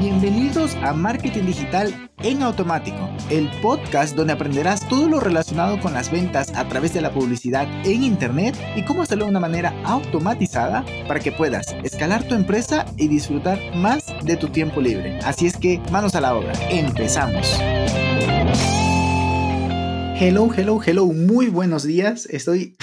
Bienvenidos a Marketing Digital en Automático, el podcast donde aprenderás todo lo relacionado con las ventas a través de la publicidad en Internet y cómo hacerlo de una manera automatizada para que puedas escalar tu empresa y disfrutar más de tu tiempo libre. Así es que manos a la obra, empezamos. Hello, hello, hello, muy buenos días. Estoy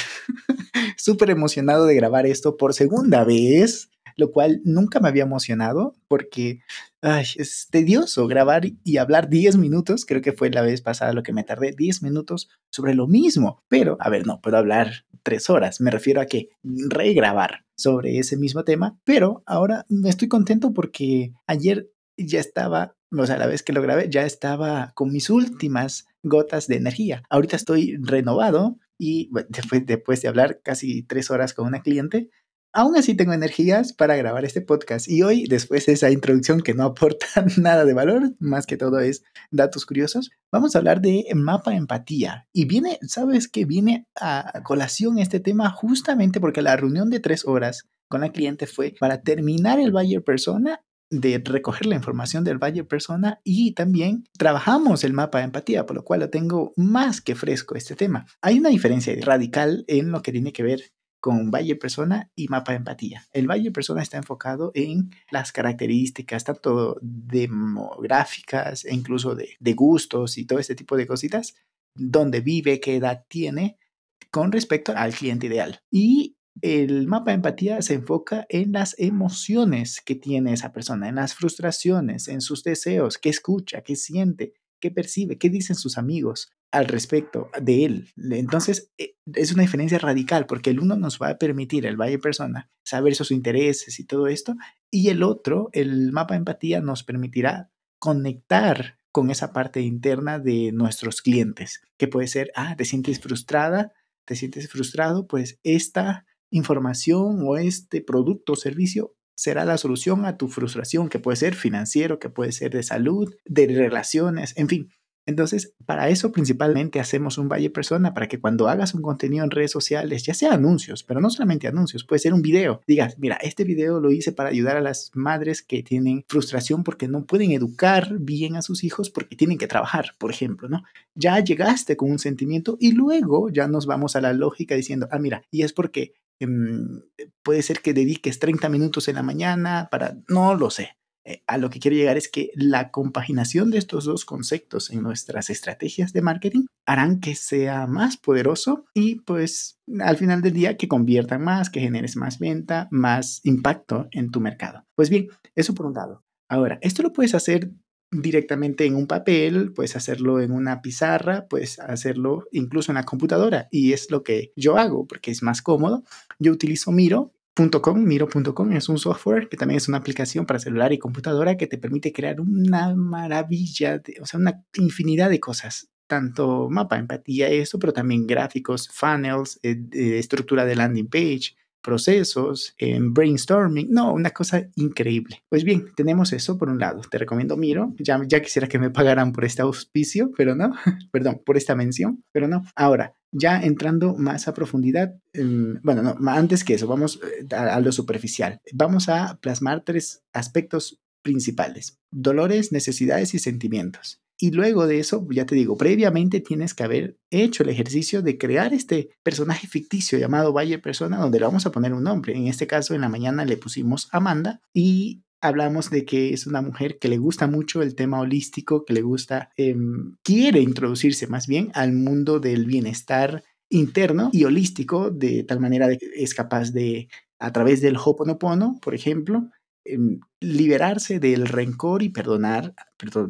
súper emocionado de grabar esto por segunda vez lo cual nunca me había emocionado porque es tedioso grabar y hablar 10 minutos, creo que fue la vez pasada lo que me tardé 10 minutos sobre lo mismo, pero a ver, no puedo hablar 3 horas, me refiero a que regrabar sobre ese mismo tema, pero ahora me estoy contento porque ayer ya estaba, o sea, la vez que lo grabé, ya estaba con mis últimas gotas de energía. Ahorita estoy renovado y después, después de hablar casi tres horas con una cliente, Aún así tengo energías para grabar este podcast y hoy, después de esa introducción que no aporta nada de valor, más que todo es datos curiosos, vamos a hablar de mapa empatía. Y viene, ¿sabes qué? Viene a colación este tema justamente porque la reunión de tres horas con la cliente fue para terminar el buyer persona de recoger la información del buyer persona y también trabajamos el mapa de empatía, por lo cual lo tengo más que fresco este tema. Hay una diferencia radical en lo que tiene que ver con Valle Persona y Mapa Empatía. El Valle Persona está enfocado en las características, tanto demográficas e incluso de, gustos y todo este tipo de cositas, dónde vive, qué edad tiene, con respecto al cliente ideal. Y el mapa empatía se enfoca en las emociones que tiene esa persona, en las frustraciones, en sus deseos, qué escucha, qué siente, qué percibe, qué dicen sus amigos, al respecto de él. Entonces, eh, es una diferencia radical porque el uno nos va a permitir, el Valle Persona, saber sus intereses y todo esto, y el otro, el mapa de empatía, nos permitirá conectar con esa parte interna de nuestros clientes, que puede ser, ah, te sientes frustrada, te sientes frustrado, pues esta información o este producto o servicio será la solución a tu frustración, que puede ser financiero, que puede ser de salud, de relaciones, en fin, entonces, para eso principalmente hacemos un Valle Persona, para que cuando hagas un contenido en redes sociales, ya sea anuncios, pero no solamente anuncios, puede ser un video, digas, mira, este video lo hice para ayudar a las madres que tienen frustración porque no pueden educar bien a sus hijos porque tienen que trabajar, por ejemplo, ¿no? Ya llegaste con un sentimiento y luego ya nos vamos a la lógica diciendo, ah, mira, y es porque em, puede ser que dediques 30 minutos en la mañana para, no lo sé, eh, a lo que quiero llegar es que la compaginación de estos dos conceptos en nuestras estrategias de marketing harán que sea más poderoso y pues al final del día que conviertan más, que generes más venta, más impacto en tu mercado. Pues bien, eso por un lado. Ahora, esto lo puedes hacer directamente en un papel, puedes hacerlo en una pizarra, puedes hacerlo incluso en la computadora y es lo que yo hago porque es más cómodo. Yo utilizo Miro .com, Miro.com es un software que también es una aplicación para celular y computadora que te permite crear una maravilla, de, o sea, una infinidad de cosas. Tanto mapa, empatía, eso, pero también gráficos, funnels, eh, estructura de landing page, procesos, en brainstorming, no, una cosa increíble. Pues bien, tenemos eso por un lado. Te recomiendo Miro. Ya, ya quisiera que me pagaran por este auspicio, pero no, perdón, por esta mención, pero no. Ahora, ya entrando más a profundidad, em, bueno, no, antes que eso, vamos eh, a lo superficial. Vamos a plasmar tres aspectos principales, dolores, necesidades y sentimientos. Y luego de eso, ya te digo, previamente tienes que haber hecho el ejercicio de crear este personaje ficticio llamado Valle Persona, donde le vamos a poner un nombre. En este caso, en la mañana le pusimos Amanda y hablamos de que es una mujer que le gusta mucho el tema holístico, que le gusta, em, quiere introducirse más bien al mundo del bienestar interno y holístico, de tal manera que es capaz de, a través del Hoponopono, por ejemplo, Em, liberarse del rencor y perdonar,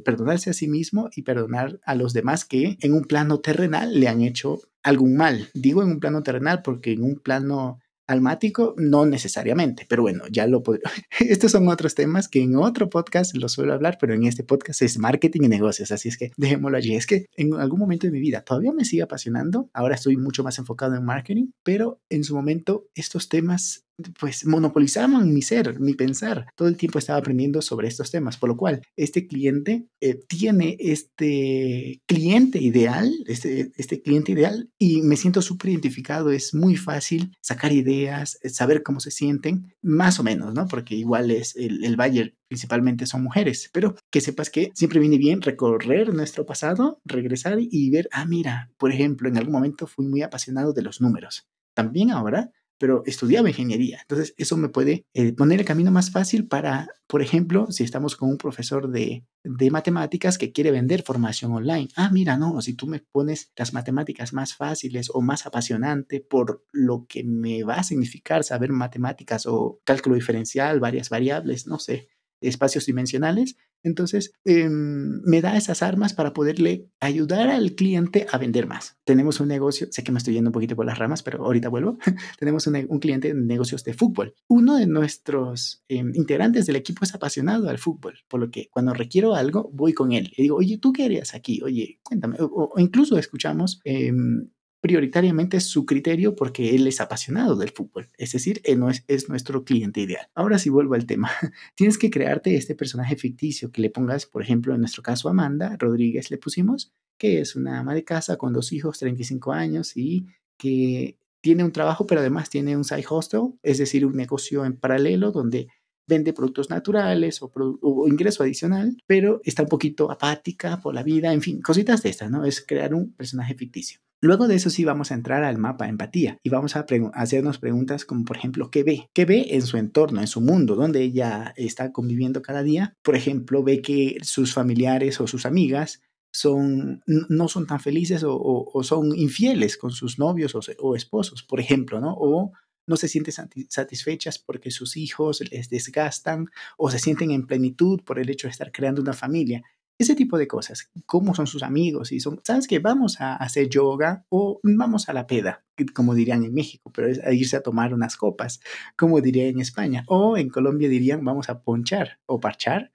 perdonarse a sí mismo y perdonar a los demás que en un plano terrenal le han hecho algún mal. Digo en un plano terrenal porque en un plano almático no necesariamente, pero bueno, ya lo. Estos son otros temas que en otro podcast lo suelo hablar, pero en este podcast es marketing y negocios, así es que dejémoslo allí. Es que en algún momento de mi vida todavía me sigue apasionando, ahora estoy mucho más enfocado en marketing, pero en su momento estos temas pues monopolizaban mi ser, mi pensar. Todo el tiempo estaba aprendiendo sobre estos temas, por lo cual este cliente eh, tiene este cliente ideal, este, este cliente ideal, y me siento súper identificado. Es muy fácil sacar ideas, eh, saber cómo se sienten, más o menos, ¿no? Porque igual es el, el Bayer principalmente son mujeres, pero que sepas que siempre viene bien recorrer nuestro pasado, regresar y ver, ah, mira, por ejemplo, en algún momento fui muy apasionado de los números. También ahora pero estudiaba ingeniería. Entonces, eso me puede eh, poner el camino más fácil para, por ejemplo, si estamos con un profesor de, de, matemáticas que quiere vender formación online. Ah, mira, no, si tú me pones las matemáticas más fáciles o más apasionante por lo que me va a significar saber matemáticas o cálculo diferencial, varias variables, no sé, espacios dimensionales, entonces, em, me da esas armas para poderle ayudar al cliente a vender más. Tenemos un negocio, sé que me estoy yendo un poquito por las ramas, pero ahorita vuelvo. Tenemos un, cliente en negocios de fútbol. Uno de nuestros em, integrantes del equipo es apasionado al fútbol, por lo que cuando requiero algo, voy con él. Y digo, oye, ¿tú qué harías aquí? Oye, cuéntame. O, incluso escuchamos em, prioritariamente su criterio porque él es apasionado del fútbol, es decir, él no es, es, nuestro cliente ideal. Ahora sí vuelvo al tema. Tienes que crearte este personaje ficticio que le pongas, por ejemplo, en nuestro caso Amanda Rodríguez le pusimos, que es una ama de casa con dos hijos, 35 años y que tiene un trabajo, pero además tiene un side hustle, es decir, un negocio en paralelo donde vende productos naturales o, o, ingreso adicional, pero está un poquito apática por la vida, en fin, cositas de estas, ¿no? Es crear un personaje ficticio. Luego de eso sí vamos a entrar al mapa empatía y vamos a hacernos preguntas como por ejemplo, ¿qué ve? ¿Qué ve en su entorno, en su mundo, donde ella está conviviendo cada día? Por ejemplo, ve que sus familiares o sus amigas son, no son tan felices o, son infieles con sus novios o, o, esposos, por ejemplo, ¿no? O no se sienten satisfechas porque sus hijos les desgastan o se sienten en plenitud por el hecho de estar creando una familia. Ese tipo de cosas, cómo son sus amigos y son, ¿sabes qué? Vamos a hacer yoga o vamos a la peda, como dirían en México, pero es a irse a tomar unas copas, como diría en España. O en Colombia dirían vamos a ponchar o parchar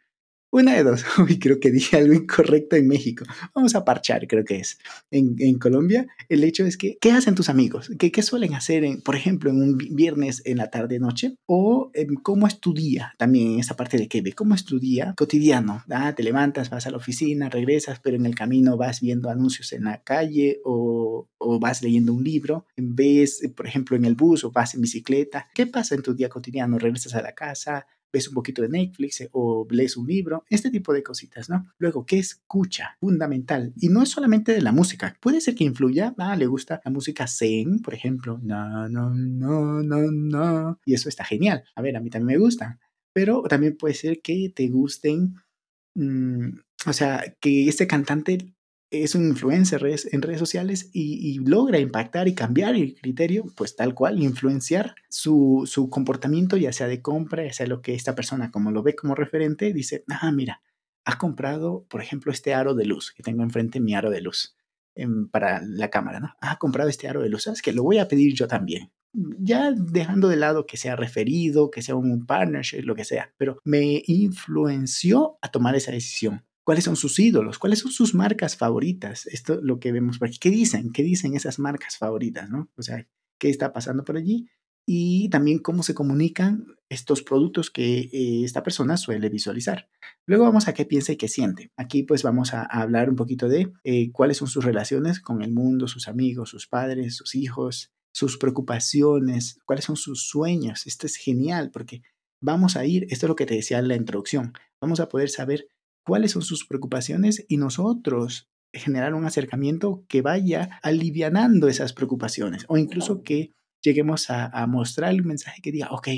una de dos. Uy, creo que dije algo incorrecto en México. Vamos a parchar, creo que es. En, Colombia, el hecho es que, ¿qué hacen tus amigos? ¿Qué, suelen hacer, en, por ejemplo, en un viernes en la tarde-noche? O cómo es tu día, también en esa parte de ve ¿Cómo es tu día cotidiano? Ah, te levantas, vas a la oficina, regresas, pero en el camino vas viendo anuncios en la calle o, o vas leyendo un libro. Vez, por ejemplo, en el bus o vas en bicicleta. ¿Qué pasa en tu día cotidiano? ¿Regresas a la casa? Ves un poquito de Netflix eh, o lees un libro, este tipo de cositas, ¿no? Luego, ¿qué escucha? Fundamental. Y no es solamente de la música, puede ser que influya, ah, le gusta la música zen, por ejemplo, no, no, no, no, no, y eso está genial. A ver, a mí también me gusta, pero también puede ser que te gusten, mmm, o sea, que este cantante es un influencer en redes sociales y, logra impactar y cambiar el criterio, pues tal cual, influenciar su, su, comportamiento, ya sea de compra, ya sea lo que esta persona, como lo ve como referente, dice, ah, mira, ha comprado, por ejemplo, este aro de luz, que tengo enfrente mi aro de luz em, para la cámara, ¿no? Ha comprado este aro de luz, ¿sabes? Que lo voy a pedir yo también. Ya dejando de lado que sea referido, que sea un partnership, lo que sea, pero me influenció a tomar esa decisión cuáles son sus ídolos, cuáles son sus marcas favoritas. Esto es lo que vemos por aquí. ¿Qué dicen? ¿Qué dicen esas marcas favoritas? ¿no? O sea, ¿qué está pasando por allí? Y también cómo se comunican estos productos que eh, esta persona suele visualizar. Luego vamos a qué piensa y qué siente. Aquí pues vamos a, hablar un poquito de eh, cuáles son sus relaciones con el mundo, sus amigos, sus padres, sus hijos, sus preocupaciones, cuáles son sus sueños. Esto es genial porque vamos a ir, esto es lo que te decía en la introducción, vamos a poder saber cuáles son sus preocupaciones y nosotros generar un acercamiento que vaya alivianando esas preocupaciones o incluso que lleguemos a, a mostrar un mensaje que diga, ok,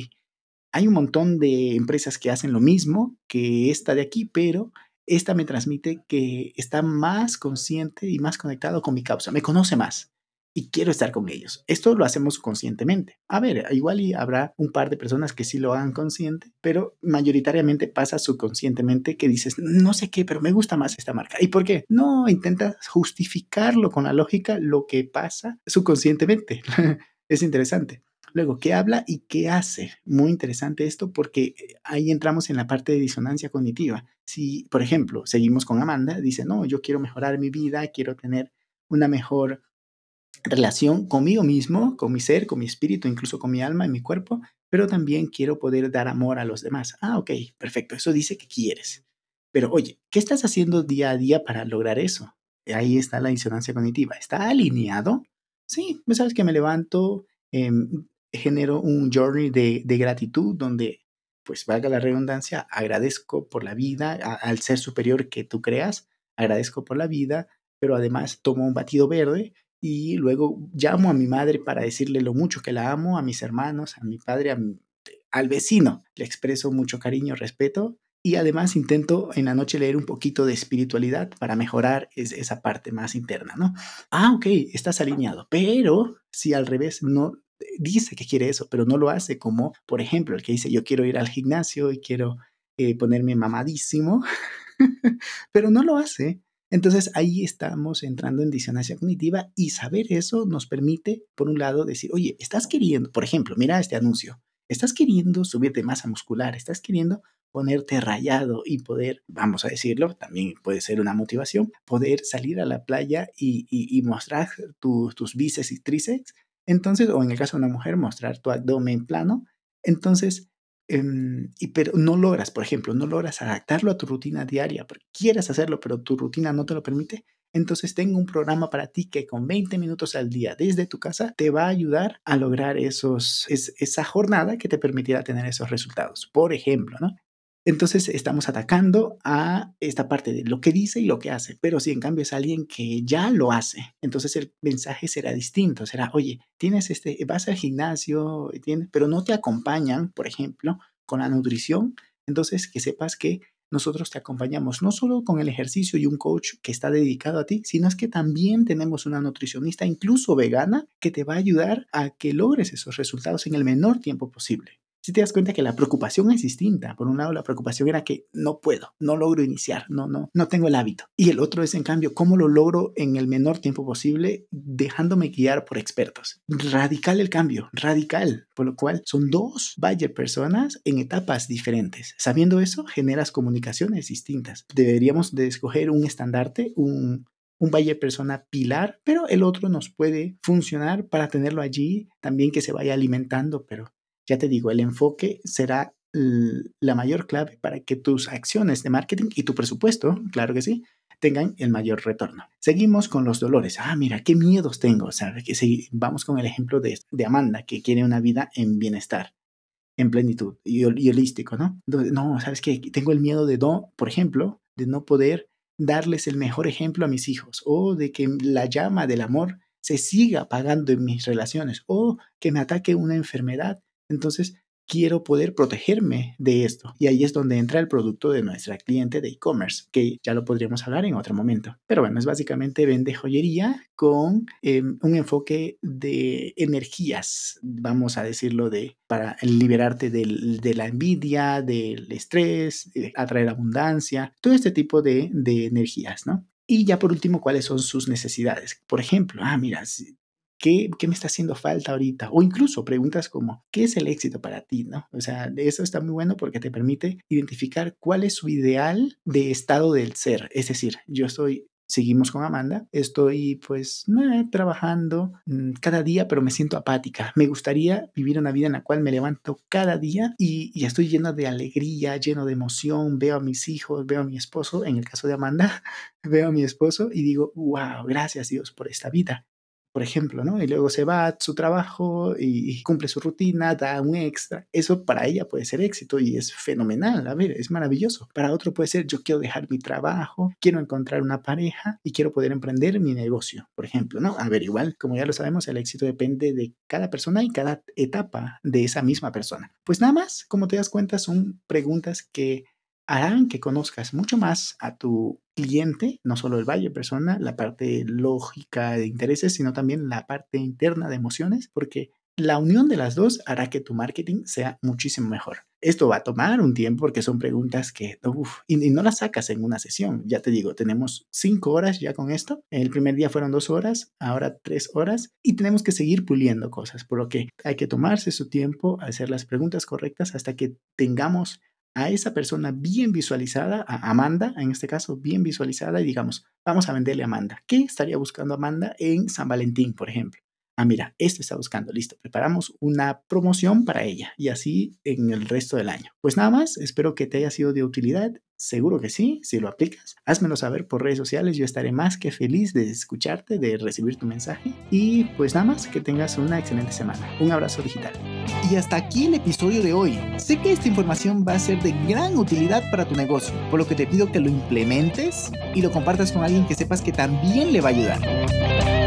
hay un montón de empresas que hacen lo mismo que esta de aquí, pero esta me transmite que está más consciente y más conectado con mi causa, me conoce más y quiero estar con ellos. Esto lo hacemos conscientemente. A ver, igual y habrá un par de personas que sí lo hagan consciente, pero mayoritariamente pasa subconscientemente que dices, no sé qué, pero me gusta más esta marca. ¿Y por qué? No, intentas justificarlo con la lógica lo que pasa subconscientemente. es interesante. Luego, ¿qué habla y qué hace? Muy interesante esto porque ahí entramos en la parte de disonancia cognitiva. Si, por ejemplo, seguimos con Amanda, dice, no, yo quiero mejorar mi vida, quiero tener una mejor relación conmigo mismo, con mi ser, con mi espíritu, incluso con mi alma y mi cuerpo, pero también quiero poder dar amor a los demás. Ah, ok, perfecto, eso dice que quieres. Pero oye, ¿qué estás haciendo día a día para lograr eso? Ahí está la disonancia cognitiva. ¿Está alineado? Sí, pues sabes que me levanto, em, genero un journey de, gratitud donde, pues valga la redundancia, agradezco por la vida, al ser superior que tú creas, agradezco por la vida, pero además tomo un batido verde y luego llamo a mi madre para decirle lo mucho que la amo, a mis hermanos, a mi padre, al vecino. Le expreso mucho cariño, respeto y además intento en la noche leer un poquito de espiritualidad para mejorar esa parte más interna, ¿no? Ah, ok, estás alineado, pero si al revés no dice que quiere eso, pero no lo hace, como por ejemplo el que dice yo quiero ir al gimnasio y quiero eh, ponerme mamadísimo, pero no lo hace. Entonces ahí estamos entrando en disonancia cognitiva y saber eso nos permite, por un lado, decir, oye, estás queriendo, por ejemplo, mira este anuncio, estás queriendo subirte masa muscular, estás queriendo ponerte rayado y poder, vamos a decirlo, también puede ser una motivación, poder salir a la playa y, mostrar tus bíceps y tríceps, entonces, o en el caso de una mujer, mostrar tu abdomen plano, entonces, em, y, pero no logras, por ejemplo, no logras adaptarlo a tu rutina diaria, porque quieres hacerlo, pero tu rutina no te lo permite, entonces tengo un programa para ti que con 20 minutos al día desde tu casa te va a ayudar a lograr esos, esa jornada que te permitirá tener esos resultados. Por ejemplo, ¿no? Entonces estamos atacando a esta parte de lo que dice y lo que hace, pero si en cambio es alguien que ya lo hace, entonces el mensaje será distinto, será, oye, tienes este, vas al gimnasio, tienes, pero no te acompañan, por ejemplo, con la nutrición, entonces que sepas que nosotros te acompañamos no solo con el ejercicio y un coach que está dedicado a ti, sino es que también tenemos una nutricionista, incluso vegana, que te va a ayudar a que logres esos resultados en el menor tiempo posible si te das cuenta que la preocupación es distinta. Por un lado, la preocupación era que no puedo, no logro iniciar, no, no, no tengo el hábito. Y el otro es, en cambio, cómo lo logro en el menor tiempo posible, dejándome guiar por expertos. Radical el cambio, radical. Por lo cual, son dos Bayer personas en etapas diferentes. Sabiendo eso, generas comunicaciones distintas. Deberíamos de escoger un estandarte, un, un Bayer persona pilar, pero el otro nos puede funcionar para tenerlo allí, también que se vaya alimentando, pero ya te digo, el enfoque será la mayor clave para que tus acciones de marketing y tu presupuesto, claro que sí, tengan el mayor retorno. Seguimos con los dolores. Ah, mira, qué miedos tengo. ¿Sabes? Que si vamos con el ejemplo de, de, Amanda, que quiere una vida en bienestar, en plenitud y, holístico, ¿no? No, ¿sabes qué? Tengo el miedo de no, por ejemplo, de no poder darles el mejor ejemplo a mis hijos o de que la llama del amor se siga apagando en mis relaciones o que me ataque una enfermedad entonces, quiero poder protegerme de esto. Y ahí es donde entra el producto de nuestra cliente de e-commerce, que ya lo podríamos hablar en otro momento. Pero bueno, es básicamente vende joyería con em, un enfoque de energías, vamos a decirlo, de para liberarte de la envidia, del estrés, atraer abundancia, todo este tipo de, de energías, ¿no? Y ya por último, ¿cuáles son sus necesidades? Por ejemplo, ah, mira, ¿Qué, ¿qué, me está haciendo falta ahorita? O incluso preguntas como, ¿qué es el éxito para ti? ¿no? O sea, eso está muy bueno porque te permite identificar cuál es su ideal de estado del ser. Es decir, yo estoy seguimos con Amanda. Estoy pues trabajando mm, cada día, pero me siento apática. Me gustaría vivir una vida en la cual me levanto cada día y, y, estoy lleno de alegría, lleno de emoción. Veo a mis hijos, veo a mi esposo. En el caso de Amanda, veo a mi esposo y digo, wow, gracias Dios por esta vida por ejemplo, ¿no? Y luego se va a su trabajo y cumple su rutina, da un extra. Eso para ella puede ser éxito y es fenomenal, a ver, es maravilloso. Para otro puede ser, yo quiero dejar mi trabajo, quiero encontrar una pareja y quiero poder emprender mi negocio, por ejemplo, ¿no? A ver, igual, como ya lo sabemos, el éxito depende de cada persona y cada etapa de esa misma persona. Pues nada más, como te das cuenta, son preguntas que harán que conozcas mucho más a tu cliente, no solo el valle persona, la parte lógica de intereses, sino también la parte interna de emociones, porque la unión de las dos hará que tu marketing sea muchísimo mejor. Esto va a tomar un tiempo porque son preguntas que, uff, y, no las sacas en una sesión. Ya te digo, tenemos cinco horas ya con esto. El primer día fueron dos horas, ahora tres horas, y tenemos que seguir puliendo cosas, por lo que hay que tomarse su tiempo, hacer las preguntas correctas hasta que tengamos a esa persona bien visualizada, a Amanda en este caso, bien visualizada y digamos, vamos a venderle a Amanda. ¿Qué estaría buscando Amanda en San Valentín, por ejemplo? Ah, mira, esto está buscando, listo, preparamos una promoción para ella y así en el resto del año. Pues nada más, espero que te haya sido de utilidad. Seguro que sí, si lo aplicas, házmelo saber por redes sociales, yo estaré más que feliz de escucharte, de recibir tu mensaje y pues nada más, que tengas una excelente semana. Un abrazo digital. Y hasta aquí el episodio de hoy. Sé que esta información va a ser de gran utilidad para tu negocio, por lo que te pido que lo implementes y lo compartas con alguien que sepas que también le va a ayudar.